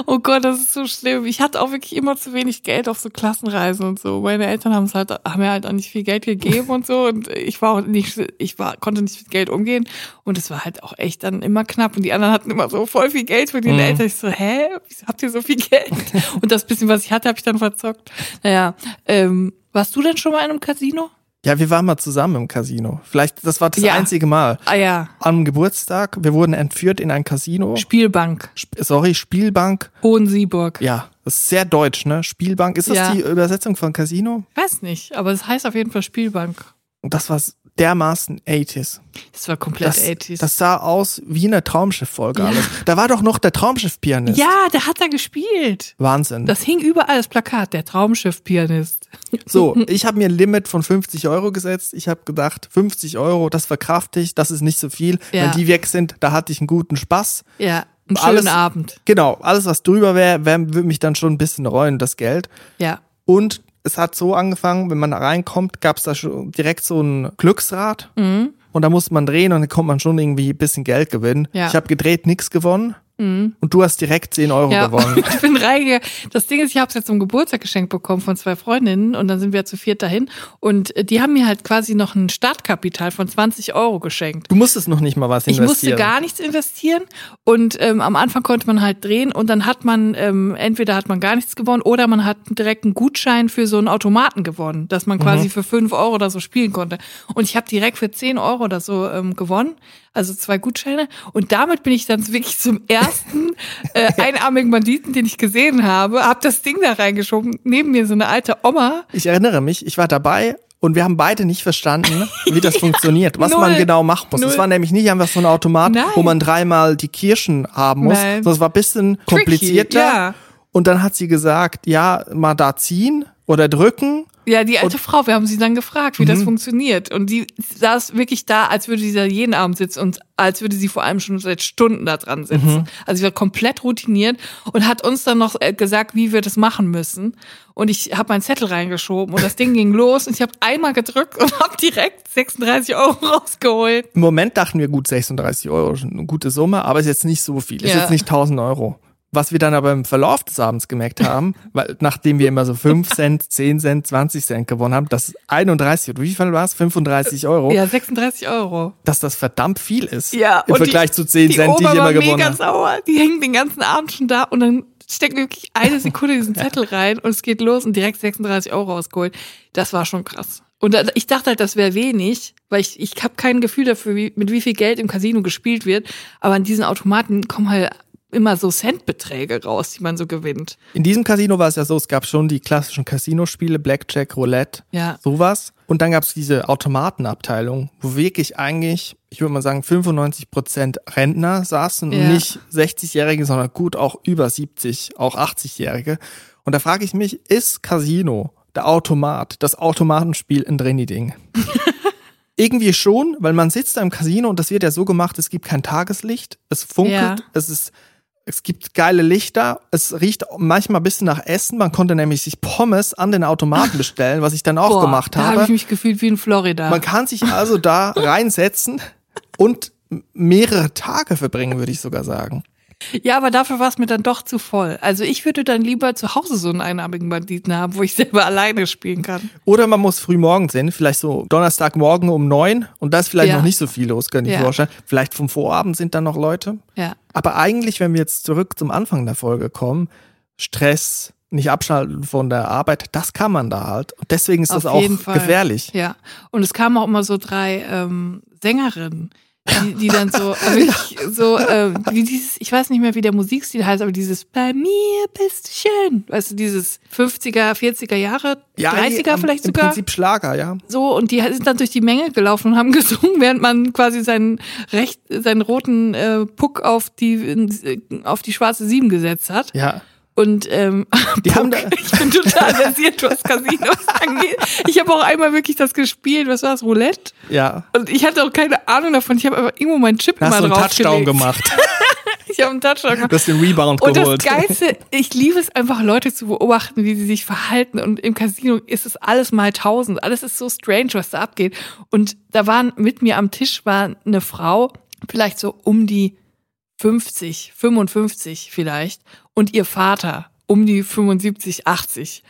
Oh Gott, das ist so schlimm. Ich hatte auch wirklich immer zu wenig Geld auf so Klassenreisen und so. Meine Eltern haben es halt, haben mir halt auch nicht viel Geld gegeben und so. Und ich war auch nicht, ich war, konnte nicht mit Geld umgehen. Und es war halt auch echt dann immer knapp. Und die anderen hatten immer so voll viel Geld für die Mhm. Eltern. Ich so, hä? Wieso habt ihr so viel Geld? Und das bisschen, was ich hatte, habe ich dann verzockt. Naja, ähm, warst du denn schon mal in einem Casino? Ja, wir waren mal zusammen im Casino. Vielleicht, das war das Ja. einzige Mal. Ah ja, Am Geburtstag, wir wurden entführt in ein Casino. Spielbank, Sp sorry, Spielbank. Hohensieburg. Ja, das ist sehr deutsch, ne? Spielbank. Ist das Ja. die Übersetzung von Casino? Weiß nicht, aber es heißt auf jeden Fall Spielbank. Und das war dermaßen 80s. Das war komplett Das, 80s. das sah aus wie eine Traumschiff-Folge Ja. alles. Da war doch noch der Traumschiff-Pianist. ja, der hat da gespielt. Wahnsinn. Das hing überall, das Plakat, der Traumschiff-Pianist. so, ich habe mir ein Limit von 50 Euro gesetzt. Ich habe gedacht, 50 Euro, das verkrafte ich, das ist nicht so viel. Ja. Wenn die weg sind, da hatte ich einen guten Spaß. Ja, einen schönen Alles- Abend. Genau, alles was drüber wäre, wär, würde mich dann schon ein bisschen reuen, das Geld. Ja. Und es hat so angefangen, wenn man da reinkommt, gab es da schon direkt so ein Glücksrad. Mhm. Und da muss man drehen und dann kommt man schon irgendwie ein bisschen Geld gewinnen. Ja. Ich habe gedreht, nichts gewonnen. Und du hast direkt 10 Euro Mhm. Ja, gewonnen. ich bin reingegangen. Das Ding ist, ich habe es jetzt zum Geburtstag geschenkt bekommen von zwei Freundinnen und dann sind wir zu viert dahin und äh, die haben mir halt quasi noch ein Startkapital von 20 Euro geschenkt. Du musstest noch nicht mal was Ich investieren. musste gar nichts investieren und ähm, am Anfang konnte man halt drehen und dann hat man ähm, entweder hat man gar nichts gewonnen oder man hat direkt einen Gutschein für so einen Automaten gewonnen, dass man quasi Mhm. für 5 Euro oder so spielen konnte. Und ich habe direkt für 10 Euro oder so ähm, gewonnen, also zwei Gutscheine. Und damit bin ich dann wirklich zum ersten äh, einarmigen Banditen, den ich gesehen habe, habe das Ding da reingeschoben. Neben mir so eine alte Oma. Ich erinnere mich, ich war dabei und wir haben beide nicht verstanden, wie das funktioniert, was man Null. genau machen muss. Es war nämlich nicht einfach so ein Automat, Nein. wo man dreimal die Kirschen haben muss, Nein. sondern es war ein bisschen komplizierter. ja. Und dann hat sie gesagt, ja, mal da ziehen oder drücken. Ja, die alte Frau, wir haben sie dann gefragt, wie Mhm. das funktioniert. Und die saß wirklich da, als würde sie da jeden Abend sitzen und als würde sie vor allem schon seit Stunden da dran sitzen. Mhm. Also sie war komplett routiniert und hat uns dann noch äh, gesagt, wie wir das machen müssen. Und ich habe meinen Zettel reingeschoben und das Ding ging los und ich habe einmal gedrückt und habe direkt 36 Euro rausgeholt. Im Moment dachten wir, gut, 36 Euro, ist eine gute Summe, aber ist jetzt nicht so viel. Ist Ja. jetzt nicht 1000 Euro. Was wir dann aber im Verlauf des Abends gemerkt haben, weil nachdem wir immer so 5 Cent, 10 Cent, 20 Cent gewonnen haben, das 31, oder wie viel war es? 35 Euro, Ja, 36 Euro. dass das verdammt viel ist. Ja, Im Vergleich die, zu 10 die Cent, die Oma ich immer gewonnen mega habe. sauer. Die hängen den ganzen Abend schon da und dann stecken wirklich eine Sekunde diesen Zettel rein und es geht los und direkt 36 Euro rausgeholt. Das war schon krass. Und ich dachte halt, das wäre wenig, weil ich, ich habe kein Gefühl dafür, wie, mit wie viel Geld im Casino gespielt wird. Aber an diesen Automaten kommen halt immer so Centbeträge raus, die man so gewinnt. In diesem Casino war es ja so, es gab schon die klassischen Casinospiele, Blackjack, Roulette, Ja. sowas. Und dann gab es diese Automatenabteilung, wo wirklich eigentlich, ich würde mal sagen, 95% Rentner saßen Ja. und nicht 60-Jährige, sondern gut auch über 70, auch 80-Jährige. Und da frage ich mich, ist Casino, der Automat, das Automatenspiel ein Drenny-Ding? Irgendwie schon, weil man sitzt da im Casino und das wird ja so gemacht, es gibt kein Tageslicht, es funkelt, Ja. es ist, es gibt geile Lichter, es riecht manchmal ein bisschen nach Essen. Man konnte nämlich sich Pommes an den Automaten bestellen, was ich dann auch Boah, gemacht da habe habe. ich mich gefühlt wie in Florida. Man kann sich also da reinsetzen und mehrere Tage verbringen, würde ich sogar sagen. Ja, aber dafür war es mir dann doch zu voll. Also ich würde dann lieber zu Hause so einen einarmigen Banditen haben, wo ich selber alleine spielen kann. Oder man muss früh morgens hin, vielleicht so Donnerstagmorgen um neun und da ist vielleicht Ja. noch nicht so viel los, könnte ich Ja. vorstellen. Vielleicht vom Vorabend sind dann noch Leute. Ja. Aber eigentlich, wenn wir jetzt zurück zum Anfang der Folge kommen, Stress, nicht abschalten von der Arbeit, das kann man da halt. Und deswegen ist das Auf auch jeden Fall. gefährlich. Ja. Und es kamen auch immer so drei ähm, Sängerinnen, die, die dann so, wirklich so, äh, wie dieses, ich weiß nicht mehr, wie der Musikstil heißt, aber dieses Bei mir bist du schön. Weißt du, dieses 50er, 40er Jahre, 30er im- vielleicht im sogar. Prinzip Schlager, ja. So, und die sind dann durch die Menge gelaufen und haben gesungen, während man quasi seinen recht, seinen roten äh, Puck auf die, auf die schwarze Sieben gesetzt hat. Ja. Und ähm, Die haben da- ich bin total versiert, was Casinos angeht. Ich habe auch einmal wirklich das gespielt, was war das, Roulette? Ja. Und ich hatte auch keine Ahnung davon. Ich habe aber irgendwo meinen Chip Da hast immer du einen Touchdown gemacht. Ich habe einen Touchdown gemacht. Du hast den Rebound Und das geholt. Geilste, ich liebe es einfach, Leute zu beobachten, wie sie sich verhalten. Und im Casino ist es alles mal tausend. Alles ist so strange, was da abgeht. Und da waren mit mir am Tisch war eine Frau, vielleicht so um die 50, 55 vielleicht. Und ihr Vater um die 75, 80.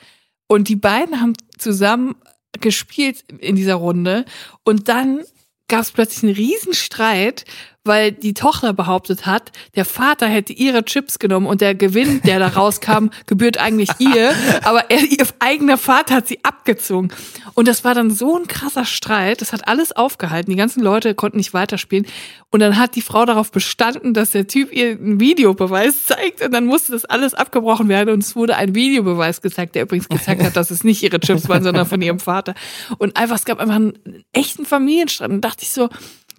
Und die beiden haben zusammen gespielt in dieser Runde. Und dann gab es plötzlich einen Riesenstreit, weil die Tochter behauptet hat, der Vater hätte ihre Chips genommen und der Gewinn, der da rauskam, gebührt eigentlich ihr, aber er, ihr eigener Vater hat sie abgezogen. Und das war dann so ein krasser Streit, das hat alles aufgehalten, die ganzen Leute konnten nicht weiterspielen. Und dann hat die Frau darauf bestanden, dass der Typ ihr einen Videobeweis zeigt und dann musste das alles abgebrochen werden und es wurde ein Videobeweis gezeigt, der übrigens gezeigt hat, dass es nicht ihre Chips waren, sondern von ihrem Vater. Und einfach, es gab einfach einen echten Familienstreit und dachte ich so,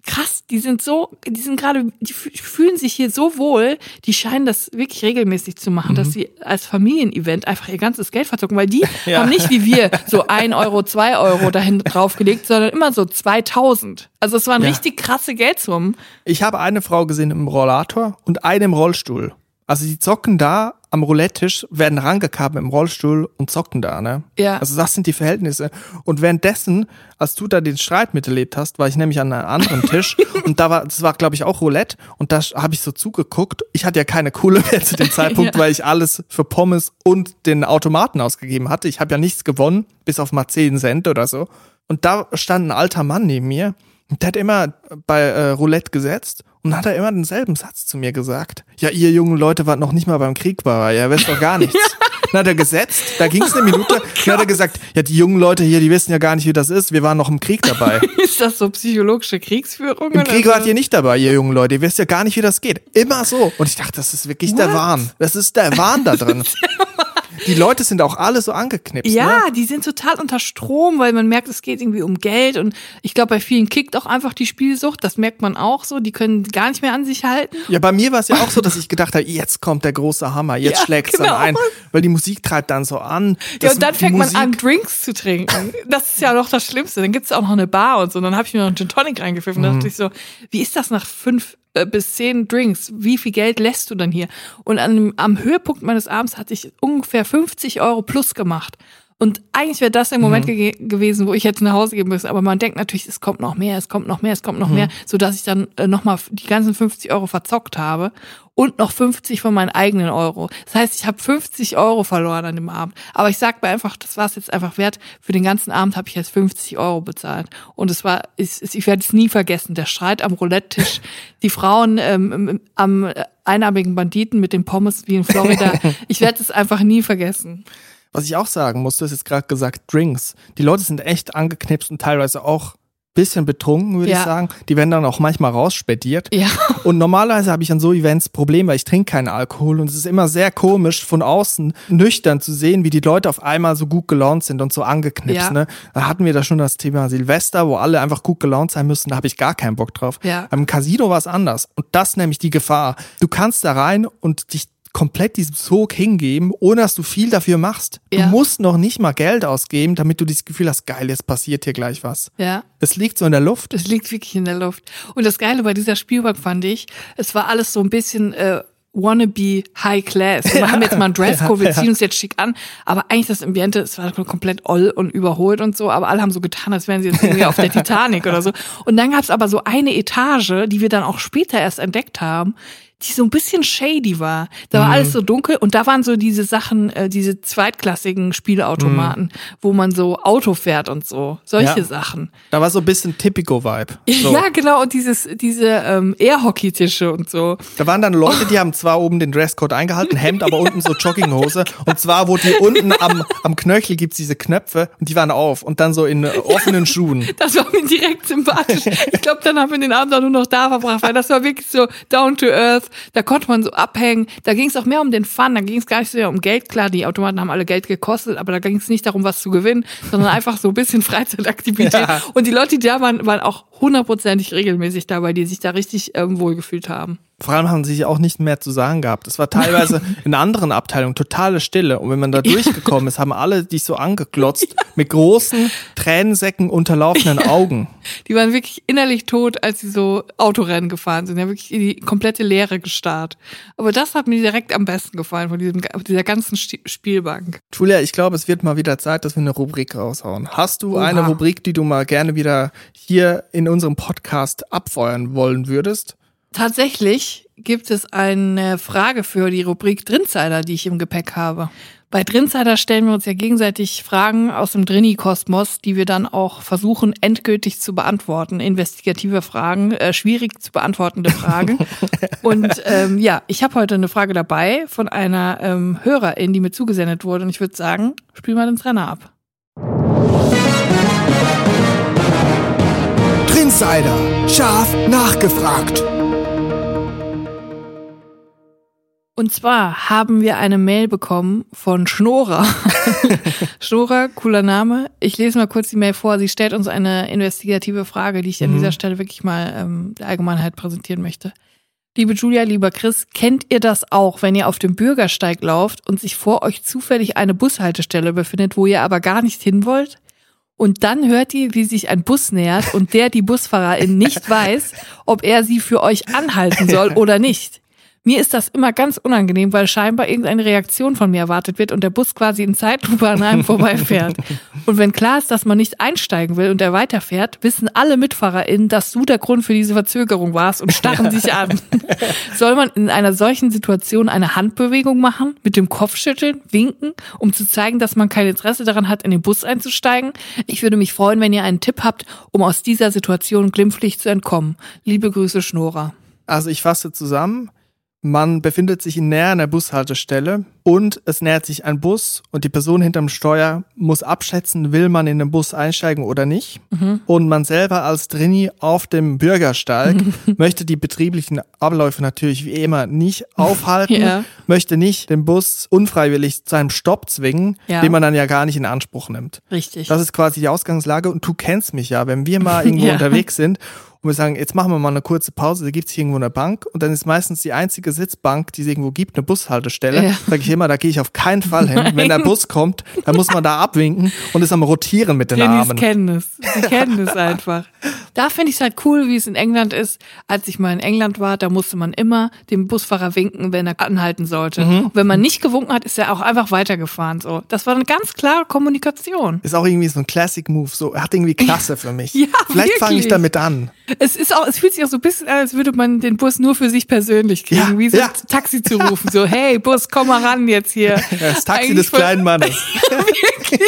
krass, die sind so, die sind gerade, die fü- fühlen sich hier so wohl, die scheinen das wirklich regelmäßig zu machen, dass sie als Familienevent einfach ihr ganzes Geld verzocken, weil die Ja. haben nicht wie wir so ein Euro, zwei Euro dahin draufgelegt, sondern immer so 2000. Also es waren Ja. richtig krasse Geldsummen. Ich habe eine Frau gesehen im Rollator und eine im Rollstuhl. Also die zocken da am Roulette-Tisch, werden rangekarrt im Rollstuhl und zocken da, ne? Ja. Also das sind die Verhältnisse. Und währenddessen, als du da den Streit miterlebt hast, war ich nämlich an einem anderen Tisch und da war, das war glaube ich auch Roulette und da habe ich so zugeguckt. Ich hatte ja keine Kohle mehr zu dem Zeitpunkt, Ja. weil ich alles für Pommes und den Automaten ausgegeben hatte. Ich habe ja nichts gewonnen, bis auf mal 10 Cent oder so. Und da stand ein alter Mann neben mir und der hat immer bei äh, Roulette gesetzt und hat er immer denselben Satz zu mir gesagt. Ja, ihr jungen Leute wart noch nicht mal beim Krieg war, ja, wisst doch gar nichts. Dann hat er gesetzt, da ging es eine Minute, dann hat er gesagt, ja, die jungen Leute hier, die wissen ja gar nicht, wie das ist, wir waren noch im Krieg dabei. Ist das so psychologische Kriegsführung? Im Krieg wart ihr nicht dabei, ihr jungen Leute, ihr wisst ja gar nicht, wie das geht. Immer so. Und ich dachte, das ist wirklich der What? Wahn. Das ist der Wahn da drin. Die Leute sind auch alle so angeknipst. Ja, Ne? die sind total unter Strom, weil man merkt, es geht irgendwie um Geld und ich glaube, bei vielen kickt auch einfach die Spielsucht, das merkt man auch so, die können gar nicht mehr an sich halten. Ja, bei mir war es ja auch so, dass ich gedacht habe, jetzt kommt der große Hammer, jetzt Ja, schlägt's genau. dann ein, weil die Musik treibt dann so an. Ja, und dann fängt man Musik- an, Drinks zu trinken. Das ist ja noch das Schlimmste. Dann gibt's auch noch eine Bar und so. Und dann habe ich mir noch einen Gin Tonic reingepfiffen. Mhm. Da dachte ich so, wie ist das nach fünf äh, bis zehn Drinks? Wie viel Geld lässt du dann hier? Und an, am Höhepunkt meines Abends hatte ich ungefähr 50 Euro plus gemacht. Und eigentlich wäre das der Moment Mhm. ge gewesen, wo ich jetzt nach Hause gehen müsste. Aber man denkt natürlich, es kommt noch mehr, es kommt noch mehr, es kommt noch Mhm. mehr, sodass ich dann äh, nochmal die ganzen 50 Euro verzockt habe und noch 50 von meinen eigenen Euro. Das heißt, ich habe 50 Euro verloren an dem Abend. Aber ich sag mir einfach, das war es jetzt einfach wert. Für den ganzen Abend habe ich jetzt 50 Euro bezahlt. Und es war, ich, ich werde es nie vergessen, der Streit am Roulette-Tisch, die Frauen ähm, am äh, einarmigen Banditen mit den Pommes wie in Florida. Ich werde es einfach nie vergessen. Was ich auch sagen muss, du hast jetzt gerade gesagt, Drinks. Die Leute sind echt angeknipst und teilweise auch bisschen betrunken, würde Ja. ich sagen. Die werden dann auch manchmal rausspediert. Ja. Und normalerweise habe ich an so Events Probleme, weil ich trinke keinen Alkohol und es ist immer sehr komisch von außen nüchtern zu sehen, wie die Leute auf einmal so gut gelaunt sind und so angeknipst. Ja. Ne? Da hatten wir da schon das Thema Silvester, wo alle einfach gut gelaunt sein müssen, da habe ich gar keinen Bock drauf. Ja. Beim Casino war es anders und das nämlich die Gefahr. Du kannst da rein und dich komplett diesem Sog hingeben, ohne dass du viel dafür machst. Ja. Du musst noch nicht mal Geld ausgeben, damit du dieses Gefühl hast, geil, jetzt passiert hier gleich was. Ja. Es liegt so in der Luft. Das liegt wirklich in der Luft. Und das Geile bei dieser Spielbank fand ich, es war alles so ein bisschen äh, wannabe High Class. Wir haben jetzt mal einen Dresscode, wir ziehen uns jetzt schick an, aber eigentlich das Ambiente, es war komplett oll und überholt und so, aber alle haben so getan, als wären sie jetzt irgendwie auf der Titanic oder so. Und dann gab's aber so eine Etage, die wir dann auch später erst entdeckt haben, die so ein bisschen shady war. Da war alles so dunkel und da waren so diese Sachen, äh, diese zweitklassigen Spielautomaten, wo man so Auto fährt und so. Solche Ja. Sachen. Da war so ein bisschen Tipico-Vibe. So. Ja, genau, und dieses, diese ähm, Airhockey-Tische und so. Da waren dann Leute, die haben zwar oben den Dresscode eingehalten, Hemd, aber unten so Jogginghose. Und zwar, wo die unten am, am Knöchel gibt's diese Knöpfe und die waren auf und dann so in äh, offenen Schuhen. Das war mir direkt sympathisch. Ich glaube, dann haben wir den Abend auch nur noch da verbracht, weil das war wirklich so down to earth. Da konnte man so abhängen. Da ging es auch mehr um den Fun. Da ging es gar nicht so sehr um Geld. Klar, die Automaten haben alle Geld gekostet, aber da ging es nicht darum, was zu gewinnen, sondern einfach so ein bisschen Freizeitaktivität. Ja. Und die Leute, die da waren, waren auch hundertprozentig regelmäßig dabei, die sich da richtig ähm, wohlgefühlt haben. Vor allem haben sie sich auch nicht mehr zu sagen gehabt. Es war teilweise in anderen Abteilungen totale Stille. Und wenn man da durchgekommen ist, haben alle dich so angeglotzt mit großen, Tränensäcken unterlaufenden Augen. Die waren wirklich innerlich tot, als sie so Autorennen gefahren sind. Die haben wirklich in die komplette Leere gestarrt. Aber das hat mir direkt am besten gefallen von diesem, dieser ganzen Spielbank. Julia, ich glaube, es wird mal wieder Zeit, dass wir eine Rubrik raushauen. Hast du Oha. eine Rubrik, die du mal gerne wieder hier in unserem Podcast abfeuern wollen würdest? Tatsächlich gibt es eine Frage für die Rubrik Drinsider, die ich im Gepäck habe. Bei Drinsider stellen wir uns ja gegenseitig Fragen aus dem Drini-Kosmos, die wir dann auch versuchen, endgültig zu beantworten. Investigative Fragen, äh, schwierig zu beantwortende Fragen. Und ähm, ja, ich habe heute eine Frage dabei von einer ähm, Hörerin, die mir zugesendet wurde. Und ich würde sagen, spiel mal den Trenner ab. Trinsider, scharf nachgefragt. Und zwar haben wir eine Mail bekommen von Schnora. Schnora, cooler Name. Ich lese mal kurz die Mail vor. Sie stellt uns eine investigative Frage, die ich an dieser Stelle wirklich mal ähm, der Allgemeinheit präsentieren möchte. Liebe Julia, lieber Chris, kennt ihr das auch, wenn ihr auf dem Bürgersteig lauft und sich vor euch zufällig eine Bushaltestelle befindet, wo ihr aber gar nicht hin wollt? Und dann hört ihr, wie sich ein Bus nähert und der die Busfahrerin nicht weiß, ob er sie für euch anhalten soll oder nicht. Mir ist das immer ganz unangenehm, weil scheinbar irgendeine Reaktion von mir erwartet wird und der Bus quasi in Zeitlupe an einem vorbeifährt. Und wenn klar ist, dass man nicht einsteigen will und er weiterfährt, wissen alle MitfahrerInnen, dass du der Grund für diese Verzögerung warst und starren sich an. Soll man in einer solchen Situation eine Handbewegung machen, mit dem Kopf schütteln, winken, um zu zeigen, dass man kein Interesse daran hat, in den Bus einzusteigen? Ich würde mich freuen, wenn ihr einen Tipp habt, um aus dieser Situation glimpflich zu entkommen. Liebe Grüße, Schnora. Also ich fasse zusammen. Man befindet sich in näher einer Bushaltestelle und es nähert sich ein Bus und die Person hinterm Steuer muss abschätzen, will man in den Bus einsteigen oder nicht. Mhm. Und man selber als Drini auf dem Bürgersteig möchte die betrieblichen Abläufe natürlich wie immer nicht aufhalten, ja. möchte nicht den Bus unfreiwillig zu einem Stopp zwingen, ja. den man dann ja gar nicht in Anspruch nimmt. Richtig. Das ist quasi die Ausgangslage und du kennst mich ja, wenn wir mal irgendwo ja. unterwegs sind und wir sagen, jetzt machen wir mal eine kurze Pause, da gibt's hier irgendwo eine Bank und dann ist meistens die einzige Sitzbank, die es irgendwo gibt, eine Bushaltestelle. Ja. Sag ich immer, da gehe ich auf keinen Fall hin. Nein. Wenn der Bus kommt, dann muss man da abwinken und ist am Rotieren mit den Trainis Armen. kennen es. Sie kennen es einfach. Da finde ich es halt cool, wie es in England ist. Als ich mal in England war, da musste man immer dem Busfahrer winken, wenn er anhalten sollte. Mhm. Wenn man nicht gewunken hat, ist er auch einfach weitergefahren. So, das war eine ganz klare Kommunikation. Ist auch irgendwie so ein Classic Move. So, hat irgendwie Klasse für mich. ja, Vielleicht fange ich damit an. Es ist auch, es fühlt sich auch so ein bisschen an, als würde man den Bus nur für sich persönlich kriegen, ja, wie so ja. ein Taxi zu rufen. So, hey Bus, komm mal ran jetzt hier. Das Taxi Eigentlich des kleinen Mannes. wirklich.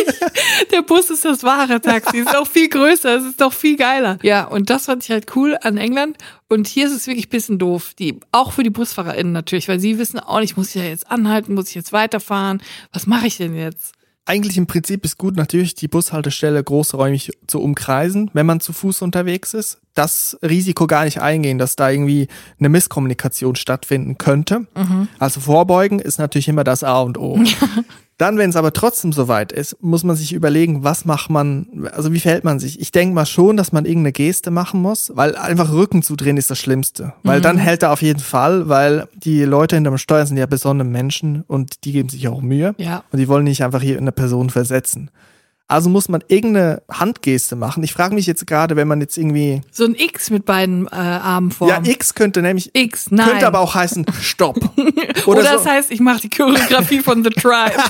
Der Bus ist das wahre Taxi. Ist auch viel größer. Es ist doch viel geiler. Ja, und das fand ich halt cool an England. Und hier ist es wirklich ein bisschen doof. Die, auch für die BusfahrerInnen natürlich, weil sie wissen auch nicht, muss ich ja jetzt anhalten, muss ich jetzt weiterfahren? Was mache ich denn jetzt? eigentlich im Prinzip ist gut, natürlich die Bushaltestelle großräumig zu umkreisen, wenn man zu Fuß unterwegs ist. Das Risiko gar nicht eingehen, dass da irgendwie eine Misskommunikation stattfinden könnte. Mhm. Also vorbeugen ist natürlich immer das A und O. Dann, wenn es aber trotzdem soweit ist, muss man sich überlegen, was macht man, also wie verhält man sich? Ich denke mal schon, dass man irgendeine Geste machen muss, weil einfach Rücken zu drehen ist das Schlimmste. Weil mhm. dann hält er auf jeden Fall, weil die Leute hinterm Steuer sind ja besondere Menschen und die geben sich auch Mühe. Ja. Und die wollen nicht einfach hier eine Person versetzen. Also muss man irgendeine Handgeste machen. Ich frage mich jetzt gerade, wenn man jetzt irgendwie. So ein X mit beiden äh, Armen vor. Ja, X könnte nämlich. X, nein. Könnte aber auch heißen Stopp. Oder, Oder das so. heißt, ich mache die Choreografie von The Tribe.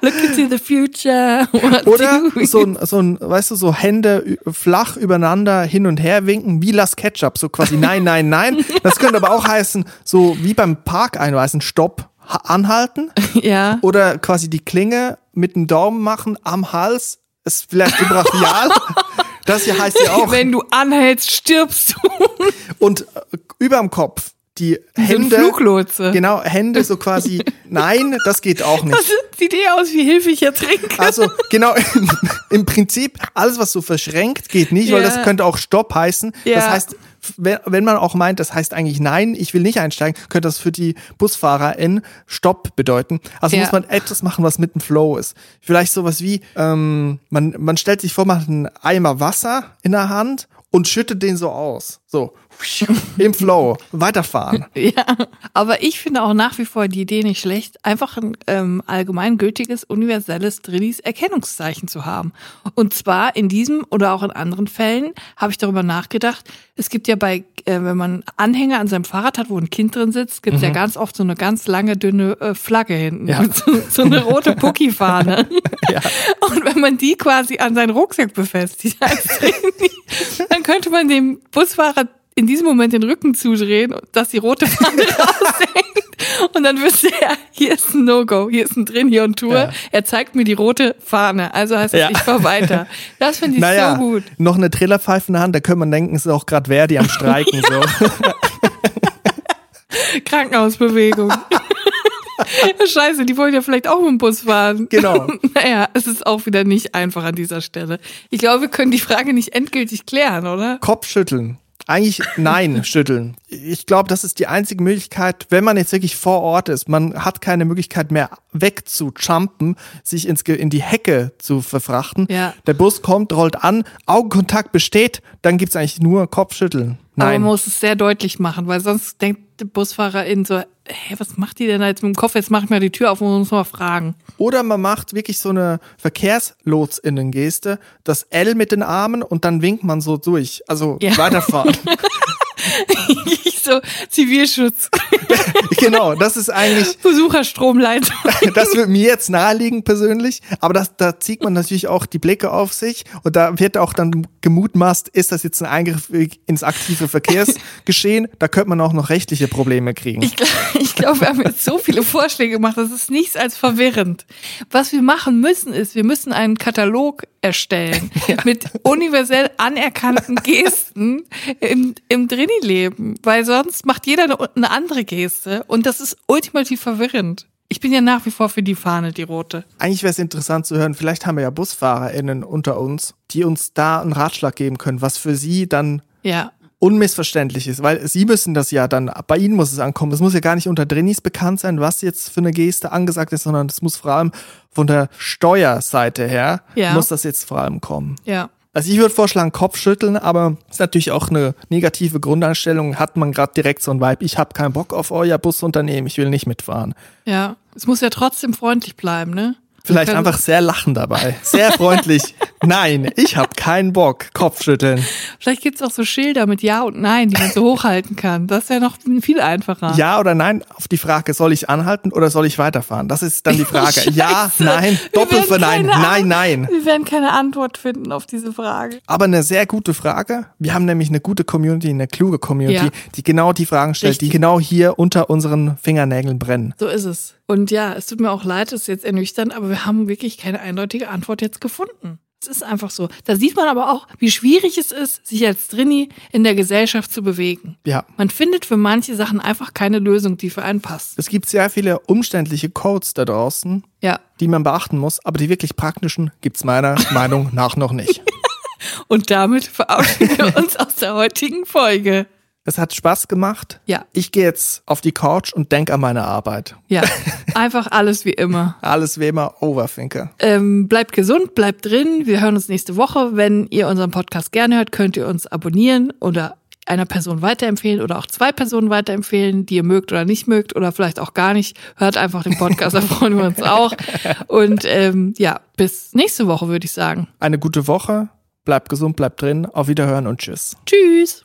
Look into the future. What Oder so ein, so ein, weißt du, so Hände flach übereinander hin und her winken, wie Las Ketchup. So quasi nein, nein, nein. Das könnte aber auch heißen, so wie beim Park einweisen, Stopp anhalten. Ja. Oder quasi die Klinge mit dem Daumen machen am Hals. Ist vielleicht brachial. das hier heißt ja auch. Wenn du anhältst, stirbst du. Und äh, überm Kopf die Hände. Fluglotse. Genau, Hände so quasi, nein, das geht auch nicht. Das sieht eher aus, wie Hilfe ich ertrinke. Also, genau, im Prinzip, alles, was so verschränkt, geht nicht, ja. weil das könnte auch Stopp heißen. Ja. Das heißt, wenn, man auch meint, das heißt eigentlich nein, ich will nicht einsteigen, könnte das für die Busfahrer in Stopp bedeuten. Also ja. muss man etwas machen, was mit dem Flow ist. Vielleicht sowas wie, ähm, man, man stellt sich vor, man hat einen Eimer Wasser in der Hand und schüttet den so aus. So im Flow weiterfahren. Ja, aber ich finde auch nach wie vor die Idee nicht schlecht, einfach ein ähm, allgemeingültiges, universelles Drillis Erkennungszeichen zu haben. Und zwar in diesem oder auch in anderen Fällen habe ich darüber nachgedacht. Es gibt ja bei, äh, wenn man Anhänger an seinem Fahrrad hat, wo ein Kind drin sitzt, gibt es mhm. ja ganz oft so eine ganz lange, dünne äh, Flagge hinten. Ja. So, so, eine rote Pucki-Fahne. ja. Und wenn man die quasi an seinen Rucksack befestigt, dann könnte man dem Busfahrer in diesem Moment den Rücken zudrehen, dass die rote Fahne raushängt. Und dann wüsste er, hier ist ein No-Go, hier ist ein Drin, hier und Tour. Ja. Er zeigt mir die rote Fahne. Also heißt es, ja. ich fahr weiter. Das finde ich naja, so gut. Noch eine Trillerpfeife in der Hand, da könnte man denken, es ist auch gerade Verdi am Streiken. so. Krankenhausbewegung. Scheiße, die wollen ja vielleicht auch mit dem Bus fahren. Genau. naja, es ist auch wieder nicht einfach an dieser Stelle. Ich glaube, wir können die Frage nicht endgültig klären, oder? Kopfschütteln. Eigentlich nein, schütteln. Ich glaube, das ist die einzige Möglichkeit, wenn man jetzt wirklich vor Ort ist. Man hat keine Möglichkeit mehr wegzujumpen, sich ins, in die Hecke zu verfrachten. Ja. Der Bus kommt, rollt an, Augenkontakt besteht, dann gibt's eigentlich nur Kopfschütteln. Nein. Aber man muss es sehr deutlich machen, weil sonst denkt der Busfahrer in so, hey, was macht die denn da jetzt mit dem Kopf? Jetzt mach ich mal die Tür auf und muss mal fragen. Oder man macht wirklich so eine Verkehrslotsinnen-Geste, das L mit den Armen und dann winkt man so durch. Also ja. weiterfahren. ich so, Zivilschutz. genau, das ist eigentlich, Besucherstromleitung. das wird mir jetzt naheliegen persönlich, aber das, da zieht man natürlich auch die Blicke auf sich und da wird auch dann gemutmaßt, ist das jetzt ein Eingriff ins aktive Verkehrsgeschehen? Da könnte man auch noch rechtliche Probleme kriegen. Ich, gl- ich glaube, wir haben jetzt so viele Vorschläge gemacht, das ist nichts als verwirrend. Was wir machen müssen, ist, wir müssen einen Katalog erstellen mit universell anerkannten Gesten im, im Drini-Leben, weil sonst macht jeder eine, eine andere Geste und das ist ultimativ verwirrend. Ich bin ja nach wie vor für die Fahne, die rote. Eigentlich wäre es interessant zu hören, vielleicht haben wir ja BusfahrerInnen unter uns, die uns da einen Ratschlag geben können, was für sie dann Ja. Unmissverständlich ist, weil sie müssen das ja dann, bei ihnen muss es ankommen. Es muss ja gar nicht unter Drinis bekannt sein, was jetzt für eine Geste angesagt ist, sondern es muss vor allem von der Steuerseite her, Ja. muss das jetzt vor allem kommen. Ja. Also ich würde vorschlagen, Kopfschütteln, aber ist natürlich auch eine negative Grundeinstellung. Hat man gerade direkt so ein Vibe, ich habe keinen Bock auf euer Busunternehmen, ich will nicht mitfahren. Ja. Es muss ja trotzdem freundlich bleiben, ne? Vielleicht einfach sehr lachen dabei. Sehr freundlich. Nein, ich habe keinen Bock. Kopfschütteln. Vielleicht gibt's auch so Schilder mit Ja und Nein, die man so hochhalten kann. Das wäre noch viel einfacher. Ja oder nein auf die Frage, soll ich anhalten oder soll ich weiterfahren? Das ist dann die Frage. ja, Scheiße. nein, doppelt für nein, nein, nein. Wir werden keine Antwort finden auf diese Frage. Aber eine sehr gute Frage. Wir haben nämlich eine gute Community, eine kluge Community, Ja. die genau die Fragen stellt, Richtig. die genau hier unter unseren Fingernägeln brennen. So ist es. Und ja, es tut mir auch leid, es ist jetzt ernüchternd, aber wir haben wirklich keine eindeutige Antwort jetzt gefunden. Es ist einfach so. Da sieht man aber auch, wie schwierig es ist, sich als Drini in der Gesellschaft zu bewegen. Ja. Man findet für manche Sachen einfach keine Lösung, die für einen passt. Es gibt sehr viele umständliche Codes da draußen, Ja. die man beachten muss, aber die wirklich praktischen gibt's meiner Meinung nach noch nicht. Und damit verabschieden wir uns aus der heutigen Folge. Es hat Spaß gemacht. Ja. Ich gehe jetzt auf die Couch und denk an meine Arbeit. Ja. Einfach alles wie immer. Alles wie immer Overthinker. Ähm, bleibt gesund, bleibt drin. Wir hören uns nächste Woche. Wenn ihr unseren Podcast gerne hört, könnt ihr uns abonnieren oder einer Person weiterempfehlen oder auch zwei Personen weiterempfehlen, die ihr mögt oder nicht mögt oder vielleicht auch gar nicht. Hört einfach den Podcast, da freuen wir uns auch. Und ähm, ja, bis nächste Woche würde ich sagen. Eine gute Woche. Bleibt gesund, bleibt drin. Auf Wiederhören und tschüss. Tschüss.